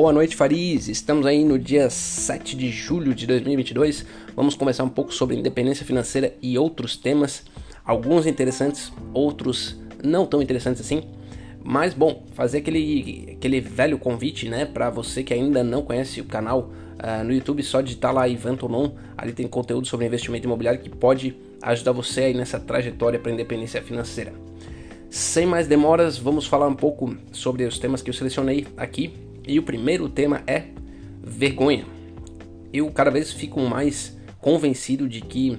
Boa noite, Fariz. Estamos aí no dia 7 de julho de 2022. Vamos conversar um pouco sobre independência financeira e outros temas, alguns interessantes, outros não tão interessantes assim. Mas bom, fazer aquele, aquele velho convite, né, para você que ainda não conhece o canal uh, no YouTube, só digitar lá Ivan Tonon, ali tem conteúdo sobre investimento imobiliário que pode ajudar você aí nessa trajetória para independência financeira. Sem mais demoras, vamos falar um pouco sobre os temas que eu selecionei aqui. E o primeiro tema é vergonha. Eu cada vez fico mais convencido de que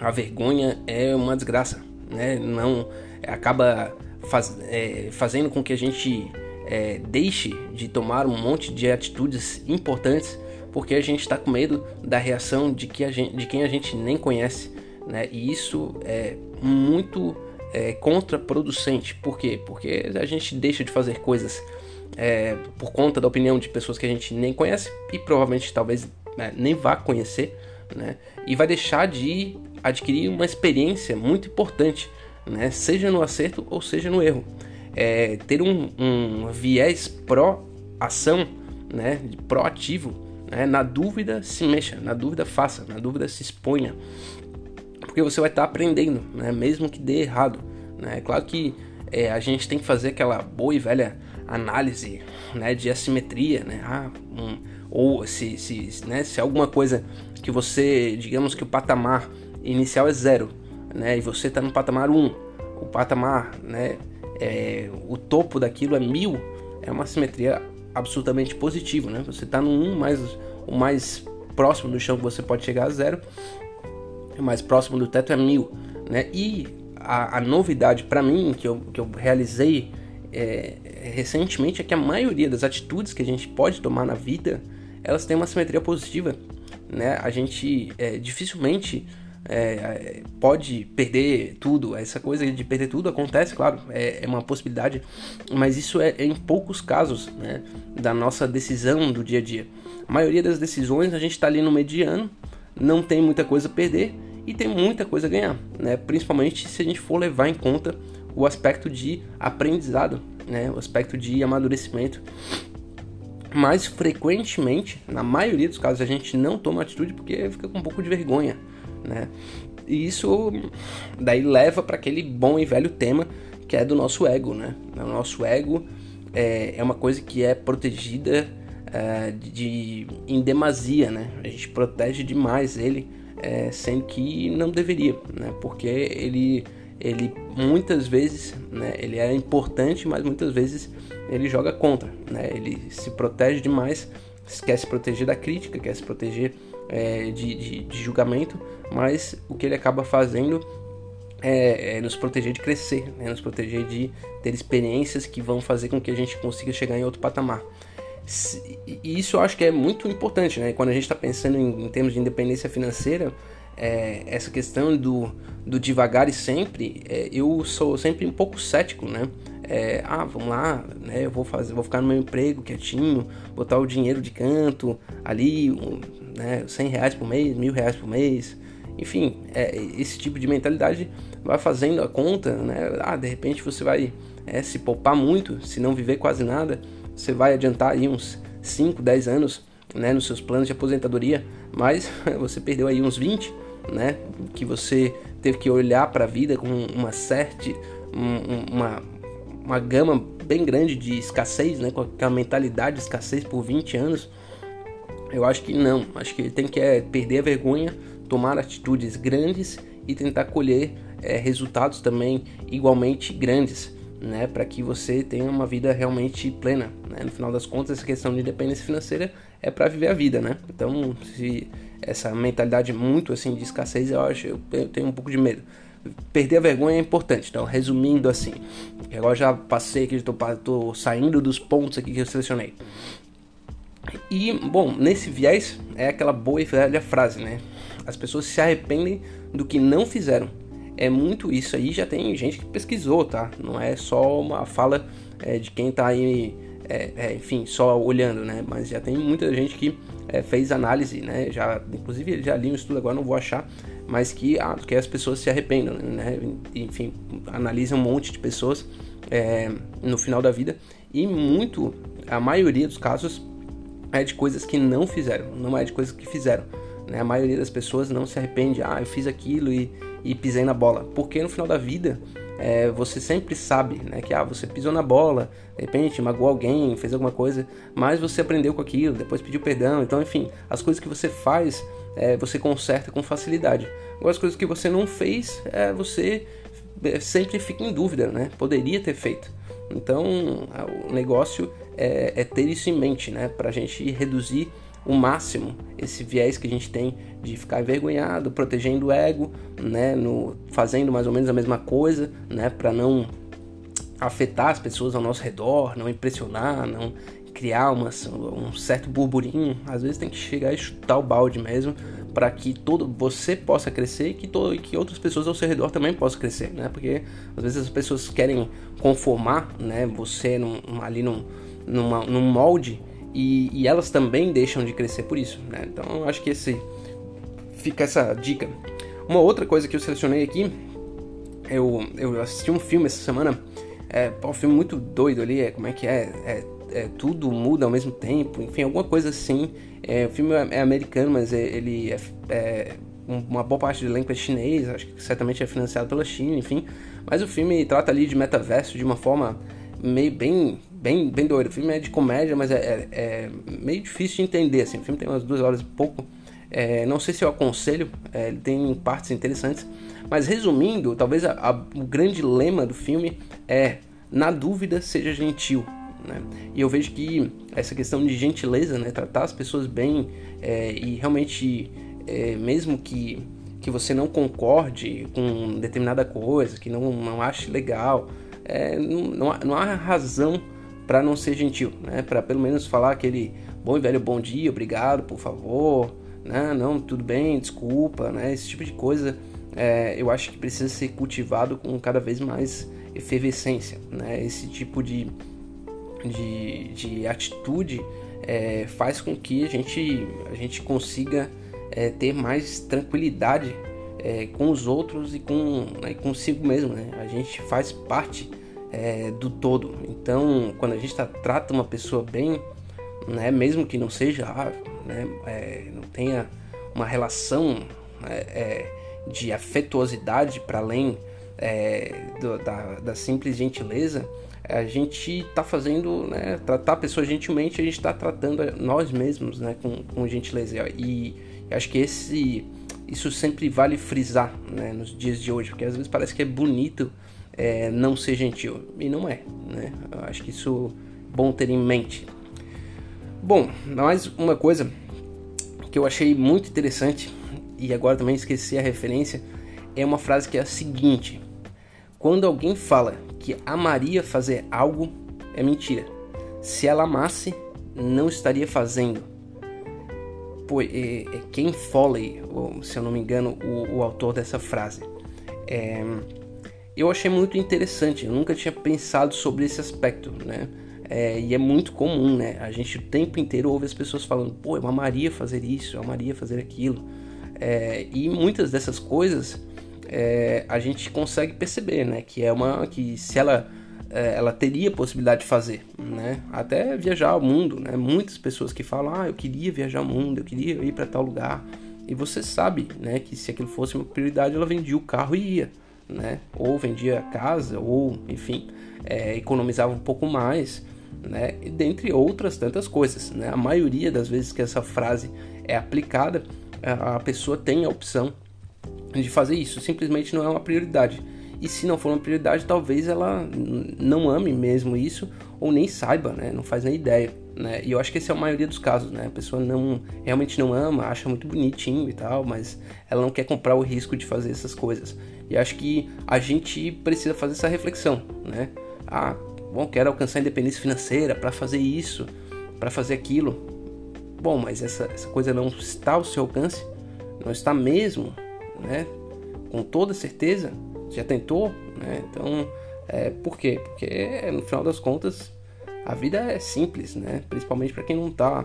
a vergonha é uma desgraça, né? Não acaba faz, é, fazendo com que a gente é, deixe de tomar um monte de atitudes importantes porque a gente está com medo da reação de, que a gente, de quem a gente nem conhece, né? E isso é muito é, contraproducente. Por quê? Porque a gente deixa de fazer coisas é, por conta da opinião de pessoas que a gente nem conhece e provavelmente talvez né, nem vá conhecer, né? E vai deixar de adquirir uma experiência muito importante, né? Seja no acerto ou seja no erro. É, ter um, um viés pró-ação, né? Proativo, né? Na dúvida se mexa, na dúvida faça, na dúvida se exponha porque você vai estar tá aprendendo, né? Mesmo que dê errado, né? É claro que é, a gente tem que fazer aquela boa e velha análise, né? De assimetria, né? Ah, um, ou se, se, né? se alguma coisa que você, digamos que o patamar inicial é zero, né? E você está no patamar 1, um, o patamar, né? É, o topo daquilo é mil, é uma simetria absolutamente positiva, né? Você está no 1 um, mais o mais próximo do chão que você pode chegar a zero o mais próximo do teto é mil, né? E a, a novidade para mim que eu, que eu realizei é, recentemente é que a maioria das atitudes que a gente pode tomar na vida elas têm uma simetria positiva, né? A gente é, dificilmente é, pode perder tudo. Essa coisa de perder tudo acontece, claro, é, é uma possibilidade, mas isso é, é, em poucos casos né, da nossa decisão do dia a dia. A maioria das decisões a gente está ali no mediano, não tem muita coisa a perder e tem muita coisa a ganhar, né? Principalmente se a gente for levar em conta o aspecto de aprendizado, né? O aspecto de amadurecimento. Mas frequentemente, na maioria dos casos, a gente não toma atitude porque fica com um pouco de vergonha, né? E isso daí leva para aquele bom e velho tema que é do nosso ego, né? O nosso ego é, é uma coisa que é protegida é, de, em demasia, né? A gente protege demais ele é, sendo que não deveria, né? Porque ele, ele muitas vezes, né? Ele é importante, mas muitas vezes ele joga contra, né? Ele se protege demais, quer se proteger da crítica, quer se proteger é, de, de, de, julgamento, mas o que ele acaba fazendo é, é nos proteger de crescer, né? nos proteger de ter experiências que vão fazer com que a gente consiga chegar em outro patamar. E isso eu acho que é muito importante, né? Quando a gente está pensando em, em, termos de independência financeira, é, essa questão do, do devagar e sempre, é, eu sou sempre um pouco cético, né? É, ah, vamos lá, né? Eu vou fazer, vou ficar no meu emprego quietinho, botar o dinheiro de canto ali, um, né? 100 reais por mês, mil reais por mês, enfim, é, esse tipo de mentalidade vai fazendo a conta, né? Ah, de repente você vai é, se poupar muito, se não viver quase nada você vai adiantar aí uns 5, 10 anos né, nos seus planos de aposentadoria, mas você perdeu aí uns 20, né, que você teve que olhar para a vida com uma certa uma, uma gama bem grande de escassez, né, com aquela mentalidade de escassez por 20 anos. Eu acho que não, acho que tem que é, perder a vergonha, tomar atitudes grandes e tentar colher é, resultados também igualmente grandes né, para que você tenha uma vida realmente plena. Né? No final das contas, essa questão de independência financeira é para viver a vida, né? Então, se essa mentalidade muito assim de escassez, eu acho, eu tenho um pouco de medo. Perder a vergonha é importante. Então, resumindo assim, agora já passei aqui, estou saindo dos pontos aqui que eu selecionei. E, bom, nesse viés é aquela boa e velha frase, né? As pessoas se arrependem do que não fizeram é muito isso aí. Já tem gente que pesquisou, tá? Não é só uma fala é, de quem tá aí, é, é, enfim, só olhando, né? Mas já tem muita gente que é, fez análise, né? Já, inclusive, já li um estudo agora, não vou achar, mas que, ah, que as pessoas se arrependam, né? Enfim, analisa um monte de pessoas é, no final da vida e muito, a maioria dos casos é de coisas que não fizeram, não é de coisas que fizeram. Né? A maioria das pessoas não se arrepende, ah, eu fiz aquilo e, e pisei na bola. Porque no final da vida, é, você sempre sabe né, que ah, você pisou na bola, de repente magoou alguém, fez alguma coisa, mas você aprendeu com aquilo, depois pediu perdão. Então, enfim, as coisas que você faz, é, você conserta com facilidade. Agora, as coisas que você não fez, é, você é, sempre fica em dúvida, né? Poderia ter feito. Então, o negócio é, é ter isso em mente, né? Para a gente reduzir o máximo esse viés que a gente tem de ficar envergonhado, protegendo o ego, né, no, fazendo mais ou menos a mesma coisa, né, para não afetar as pessoas ao nosso redor, não impressionar, não criar uma, um certo burburinho. Às vezes tem que chegar e chutar o balde mesmo para que todo você possa crescer e que, todo, que outras pessoas ao seu redor também possam crescer, né? Porque às vezes as pessoas querem conformar, né, você num, ali num, numa, num molde e, e, elas também deixam de crescer por isso, né? Então acho que esse fica essa dica. Uma outra coisa que eu selecionei aqui, eu, eu assisti um filme essa semana, é um filme muito doido ali, é, como é que é? é? é tudo muda ao mesmo tempo, enfim, alguma coisa assim. É, o filme é, é americano, mas é, ele é, é, uma boa parte do elenco é chinês, acho que certamente é financiado pela China, enfim. Mas o filme trata ali de metaverso de uma forma meio bem bem, bem doido. O filme é de comédia, mas é, é, é, meio difícil de entender. Assim. O filme tem umas duas horas e pouco. É, não sei se eu aconselho, é, ele tem partes interessantes. Mas resumindo, talvez a, a, o grande lema do filme é: na dúvida, seja gentil. Né? E eu vejo que essa questão de gentileza, né, tratar as pessoas bem é, e realmente, é, mesmo que, que você não concorde com determinada coisa, que não, não ache legal, é, não, não, há, não há razão para não ser gentil, né? Para pelo menos falar aquele bom e velho bom dia, obrigado, por favor, né? Não, tudo bem, desculpa, né? Esse tipo de coisa é, eu acho que precisa ser cultivado com cada vez mais efervescência, né? Esse tipo de, de, de atitude é, faz com que a gente, a gente consiga é, ter mais tranquilidade é, com os outros e com né, consigo mesmo, né? A gente faz parte é, do todo. Então, quando a gente tá, trata uma pessoa bem, né, mesmo que não seja, ah, né, é, não tenha uma relação né, é, de afetuosidade para além é, do, da, da, simples gentileza, a gente está fazendo, né, tratar a pessoa gentilmente, a gente está tratando nós mesmos né, com, com gentileza. E, acho que esse, isso sempre vale frisar né, nos dias de hoje, porque às vezes parece que é bonito é, não ser gentil. E não é, né? Eu acho que isso é bom ter em mente. Bom, mais uma coisa que eu achei muito interessante e agora também esqueci a referência é uma frase que é a seguinte: quando alguém fala que amaria fazer algo, é mentira. Se ela amasse, não estaria fazendo. Pô, é, é Ken Foley, se eu não me engano, o, o autor dessa frase. É, eu achei muito interessante, eu nunca tinha pensado sobre esse aspecto, né? É, e é muito comum, né? A gente o tempo inteiro ouve as pessoas falando, pô, eu amaria fazer isso, eu amaria fazer aquilo. É, e muitas dessas coisas é, a gente consegue perceber, né? Que é uma que se ela é, ela teria possibilidade de fazer, né? Até viajar ao mundo, né? Muitas pessoas que falam, ah, eu queria viajar ao mundo, eu queria ir para tal lugar. E você sabe, né? Que se aquilo fosse uma prioridade, ela vendia o carro e ia né? Ou vendia casa, ou enfim, é, economizava um pouco mais, né? E dentre outras tantas coisas, né? A maioria das vezes que essa frase é aplicada, a pessoa tem a opção de fazer isso. Simplesmente não é uma prioridade. E se não for uma prioridade, talvez ela não ame mesmo isso ou nem saiba, né? Não faz nem ideia, né? E eu acho que esse é a maioria dos casos, né? A pessoa não realmente não ama, acha muito bonitinho e tal, mas ela não quer comprar o risco de fazer essas coisas. E acho que a gente precisa fazer essa reflexão, né? Ah, bom, quero alcançar independência financeira para fazer isso, para fazer aquilo. Bom, mas essa, essa coisa não está ao seu alcance, não está mesmo, né? Com toda certeza, já tentou, né? Então, é, por quê? Porque no final das contas a vida é simples, né? Principalmente para quem não está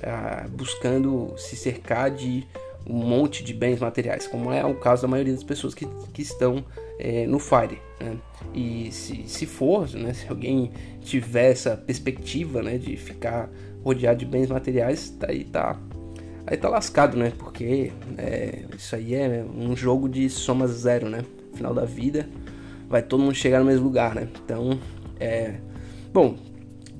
é, buscando se cercar de um monte de bens materiais, como é o caso da maioria das pessoas que, que estão é, no FIRE. Né? E se, se for, né, se alguém tiver essa perspectiva né, de ficar rodeado de bens materiais, tá aí tá, aí tá lascado, né? Porque é, isso aí é um jogo de soma zero, né? Final da vida vai todo mundo chegar no mesmo lugar, né? Então, é... Bom,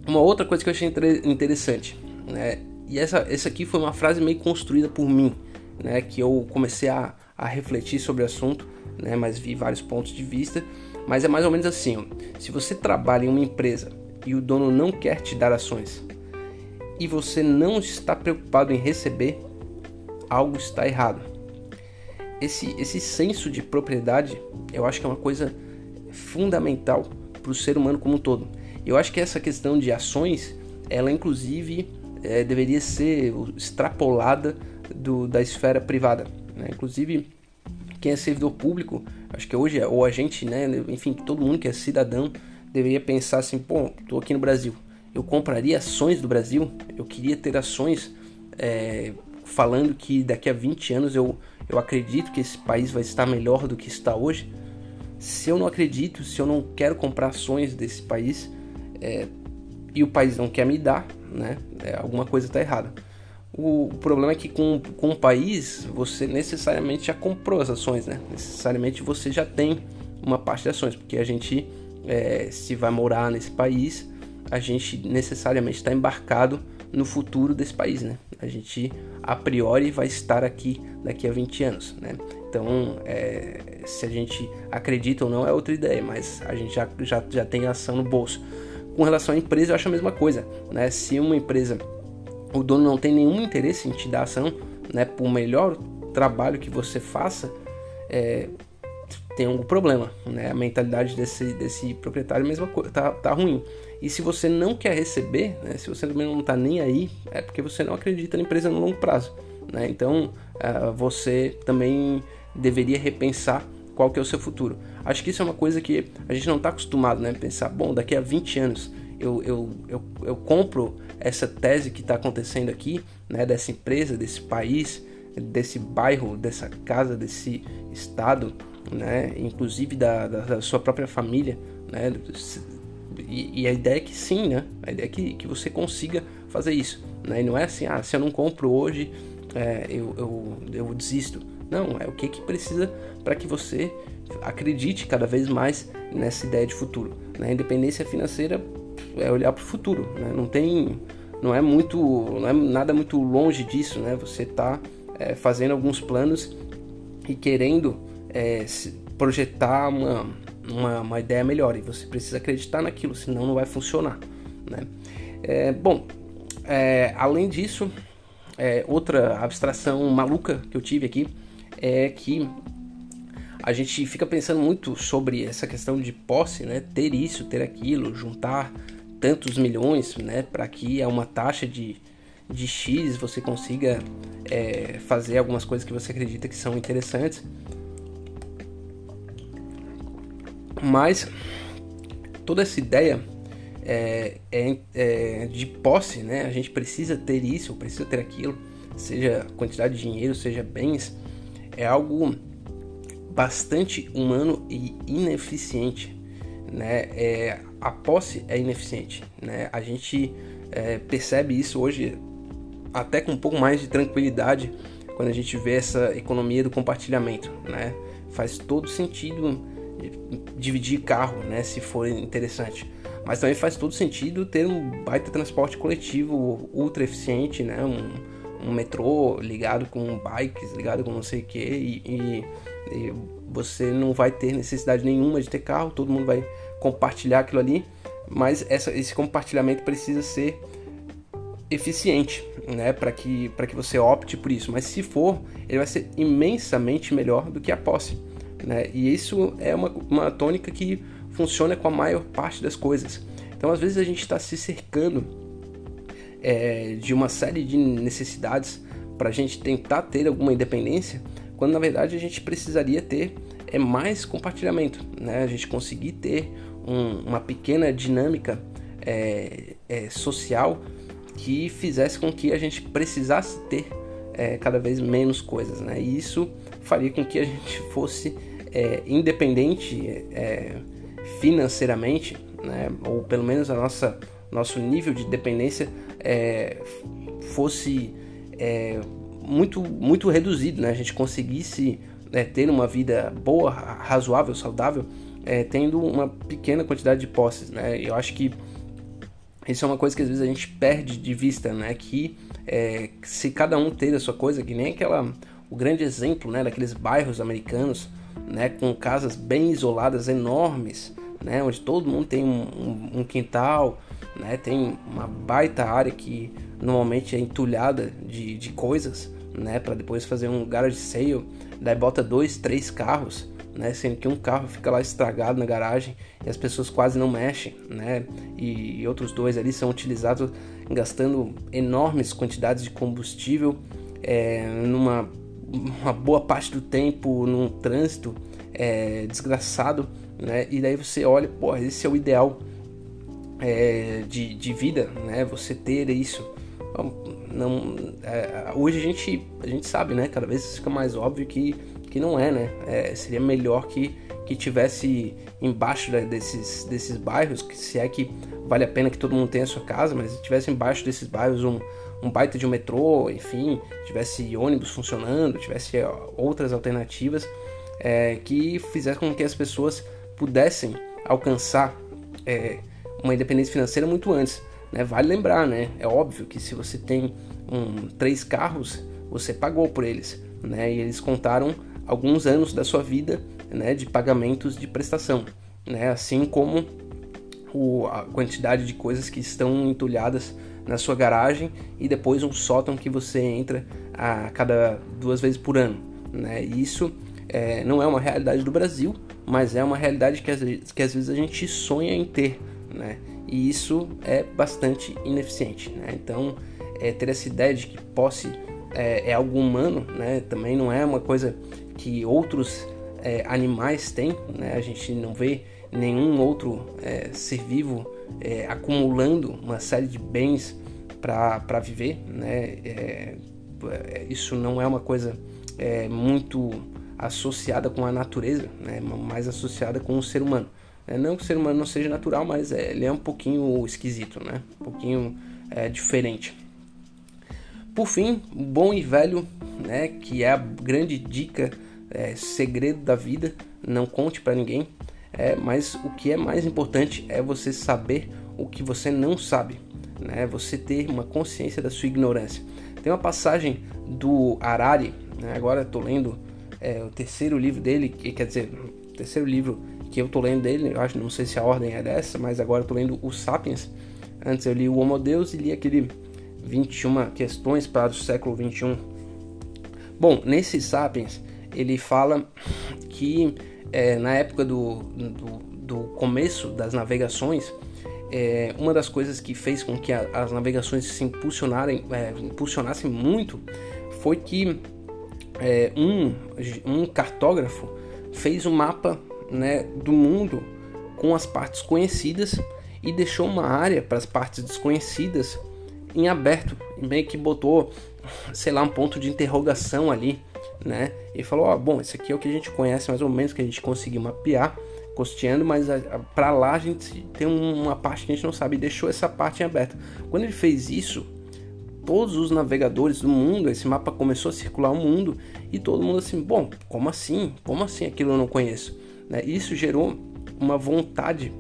uma outra coisa que eu achei interessante, né? E essa, essa aqui foi uma frase meio construída por mim, né? Que eu comecei a, a refletir sobre o assunto, né? Mas vi vários pontos de vista. Mas é mais ou menos assim: ó. se você trabalha em uma empresa e o dono não quer te dar ações e você não está preocupado em receber, algo está errado. Esse, esse senso de propriedade, eu acho que é uma coisa fundamental para o ser humano como um todo. Eu acho que essa questão de ações, ela inclusive é, deveria ser extrapolada do, da esfera privada. Né? Inclusive, quem é servidor público, acho que hoje, ou a gente, né, enfim, todo mundo que é cidadão, deveria pensar assim: pô, estou aqui no Brasil, eu compraria ações do Brasil, eu queria ter ações é, falando que daqui a 20 anos eu, eu acredito que esse país vai estar melhor do que está hoje se eu não acredito, se eu não quero comprar ações desse país é, e o país não quer me dar, né, é, alguma coisa está errada. O, problema é que com, com o país você necessariamente já comprou as ações, né? Necessariamente você já tem uma parte de ações, porque a gente, é, se vai morar nesse país, a gente necessariamente está embarcado no futuro desse país, né? A gente a priori vai estar aqui daqui a 20 anos, né? Então, é, se a gente acredita ou não é outra ideia, mas a gente já, já, já tem ação no bolso. Com relação à empresa, eu acho a mesma coisa, né? Se uma empresa, o dono não tem nenhum interesse em te dar ação, né? Por melhor trabalho que você faça, é, tem algum problema, né? A mentalidade desse, desse proprietário mesma coisa, tá, tá ruim. E se você não quer receber, né? Se você também não está nem aí, é porque você não acredita na empresa no longo prazo, né? Então, uh, você também deveria repensar qual que é o seu futuro. Acho que isso é uma coisa que a gente não está acostumado, né? Pensar, bom, daqui a 20 anos eu, eu, eu, eu compro essa tese que está acontecendo aqui, né? Dessa empresa, desse país, desse bairro, dessa casa, desse estado, né? Inclusive da, da, da sua própria família, né? E, e, a ideia é que sim, né? A ideia é que, que você consiga fazer isso, né? E não é assim, ah, se eu não compro hoje, é, eu, eu, eu desisto. Não, é o que, que precisa para que você acredite cada vez mais nessa ideia de futuro. Né? Independência financeira é olhar para o futuro, né? não tem, não é muito, não é nada muito longe disso, né? Você está é, fazendo alguns planos e querendo é, projetar uma, uma, uma, ideia melhor e você precisa acreditar naquilo, senão não vai funcionar, né? É, bom, é, além disso, é, outra abstração maluca que eu tive aqui é que a gente fica pensando muito sobre essa questão de posse, né? Ter isso, ter aquilo, juntar tantos milhões, né? Para que a uma taxa de, de X você consiga é, fazer algumas coisas que você acredita que são interessantes. Mas toda essa ideia é, é, é, de posse, né? A gente precisa ter isso, precisa ter aquilo, seja quantidade de dinheiro, seja bens é algo bastante humano e ineficiente, né? É, a posse é ineficiente, né? A gente é, percebe isso hoje até com um pouco mais de tranquilidade quando a gente vê essa economia do compartilhamento, né? Faz todo sentido dividir carro, né? Se for interessante, mas também faz todo sentido ter um baita transporte coletivo ultra eficiente, né? Um, um metrô ligado com bikes, ligado com não sei o que, e, e, você não vai ter necessidade nenhuma de ter carro, todo mundo vai compartilhar aquilo ali, mas essa, esse compartilhamento precisa ser eficiente, né, para que, que você opte por isso. Mas se for, ele vai ser imensamente melhor do que a posse, né? E isso é uma, uma tônica que funciona com a maior parte das coisas. Então, às vezes a gente está se cercando é, de uma série de necessidades para a gente tentar ter alguma independência, quando na verdade a gente precisaria ter é mais compartilhamento, né? A gente conseguir ter um, uma pequena dinâmica é, é, social que fizesse com que a gente precisasse ter é, cada vez menos coisas, né? E isso faria com que a gente fosse é, independente é, financeiramente, né, ou pelo menos a nossa nosso nível de dependência é, fosse muito muito reduzido, né? A gente conseguisse é, ter uma vida boa, razoável, saudável, é, tendo uma pequena quantidade de posses, né? Eu acho que isso é uma coisa que às vezes a gente perde de vista, né? Que é, se cada um ter a sua coisa, que nem aquela o grande exemplo, né? Daqueles bairros americanos, né? Com casas bem isoladas, enormes, né? Onde todo mundo tem um, um, um quintal, né? Tem uma baita área que normalmente é entulhada de, de coisas, né? Para depois fazer um garage sale, daí bota dois, três carros, né? Sendo que um carro fica lá estragado na garagem e as pessoas quase não mexem, né? E, e outros dois ali são utilizados gastando enormes quantidades de combustível é, numa uma boa parte do tempo num trânsito é, desgraçado, né? E daí você olha, pô, esse é o ideal é, de, de vida, né? Você ter isso. Não, é, hoje a gente, a gente sabe, né? Cada vez fica mais óbvio que, que não é, né? É, seria melhor que, que tivesse embaixo desses, desses bairros, que se é que vale a pena que todo mundo tenha a sua casa, mas tivesse embaixo desses bairros um, um baita de um metrô, enfim, tivesse ônibus funcionando, tivesse outras alternativas é, que fizesse com que as pessoas pudessem alcançar é, uma independência financeira muito antes. Né? Vale lembrar, né? É óbvio que se você tem um, três carros, você pagou por eles, né? E eles contaram alguns anos da sua vida, né? De pagamentos de prestação, né? Assim como o, a quantidade de coisas que estão entulhadas na sua garagem e depois um sótão que você entra a cada duas vezes por ano, né? isso é, não é uma realidade do Brasil, mas é uma realidade que às, que às vezes a gente sonha em ter, né? E isso é bastante ineficiente, né? Então, é, ter essa ideia de que posse é, é, algo humano, né? Também não é uma coisa que outros é, animais têm, né? A gente não vê nenhum outro é, ser vivo é, acumulando uma série de bens para viver, né? É, isso não é uma coisa muito associada com a natureza, né? mais associada com o ser humano. É, não que o ser humano não seja natural, mas é, ele é um pouquinho esquisito, né? Um pouquinho é, diferente. Por fim, o bom e velho, né? Que é a grande dica, é, segredo da vida. Não conte para ninguém. É, mas o que é mais importante é você saber o que você não sabe, né? Você ter uma consciência da sua ignorância. Tem uma passagem do Harari, né? agora estou lendo é, o terceiro livro dele, que quer dizer, o terceiro livro que eu tô lendo dele, eu acho, não sei se a ordem é dessa, mas agora eu tô lendo o Sapiens. Antes eu li o Homo Deus e li aquele 21 questões para o século 21. Bom, nesse Sapiens ele fala que é, na época do, do, do, começo das navegações, é, uma das coisas que fez com que a, as navegações se impulsionarem, é, impulsionassem muito foi que é, um, um cartógrafo fez um mapa né, do mundo com as partes conhecidas e deixou uma área para as partes desconhecidas em aberto, meio que botou, sei lá, um ponto de interrogação ali, né? E falou: ó, bom, esse aqui é o que a gente conhece mais ou menos, que a gente conseguiu mapear, costeando, mas para lá a gente tem uma parte que a gente não sabe e deixou essa parte em aberto. Quando ele fez isso, todos os navegadores do mundo, esse mapa começou a circular o mundo e todo mundo assim, bom, como assim? Como assim aquilo eu não conheço? Né? Isso gerou uma vontade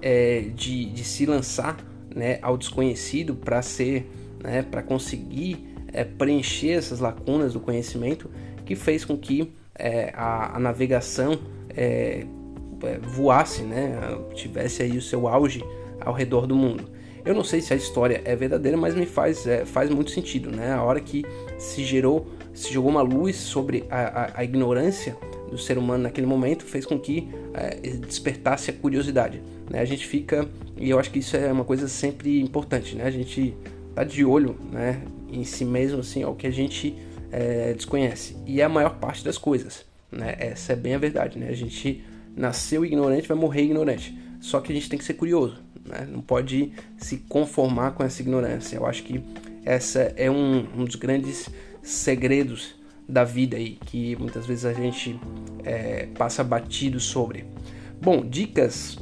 é, de, de, se lançar né, ao desconhecido para ser, né, para conseguir é, preencher essas lacunas do conhecimento, que fez com que é, a, a, navegação é, é, voasse, né, tivesse aí o seu auge ao redor do mundo. Eu não sei se a história é verdadeira, mas me faz, é, faz muito sentido, né? A hora que se gerou, se jogou uma luz sobre a, a, a ignorância do ser humano naquele momento fez com que é, despertasse a curiosidade. Né? A gente fica, e eu acho que isso é uma coisa sempre importante, né? A gente tá de olho, né, em si mesmo, assim, ao que a gente é, desconhece. E é a maior parte das coisas, né? Essa é bem a verdade, né? A gente nasceu ignorante, vai morrer ignorante. Só que a gente tem que ser curioso, né? Não pode se conformar com essa ignorância. Eu acho que essa é um, um dos grandes segredos da vida aí, que muitas vezes a gente é, passa batido sobre. Bom, dicas,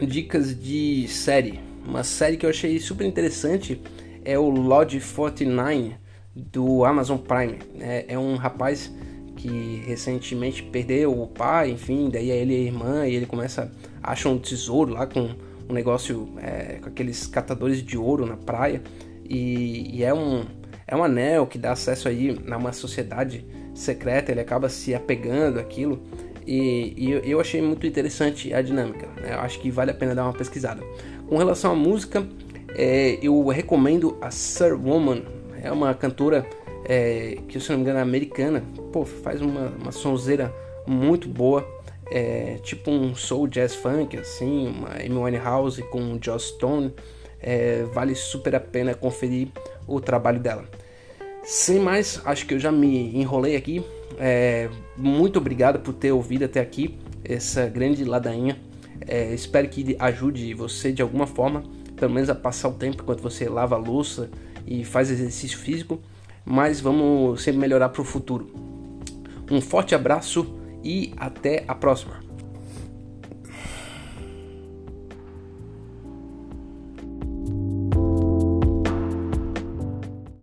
dicas de série. Uma série que eu achei super interessante é o Lodge 49 do Amazon Prime. É, é um rapaz que recentemente perdeu o pai, enfim, daí é ele e a irmã e ele começa acha um tesouro lá com um negócio é, com aqueles catadores de ouro na praia e, e, é um é um anel que dá acesso aí a uma sociedade secreta, ele acaba se apegando àquilo e, e eu achei muito interessante a dinâmica. Né? Eu acho que vale a pena dar uma pesquisada. Com relação à música, é, eu recomendo a Sir Woman, é uma cantora é, que, se não me engano, é americana. Pô, faz uma, uma sonzeira muito boa. É, tipo um soul jazz funk, assim, uma Amy Winehouse com Joss Stone. É, vale super a pena conferir o trabalho dela. Sem mais, acho que eu já me enrolei aqui. É, muito obrigado por ter ouvido até aqui essa grande ladainha. É, espero que ajude você de alguma forma, pelo menos a passar o tempo enquanto você lava a louça e faz exercício físico. Mas vamos sempre melhorar para o futuro. Um forte abraço e até a próxima.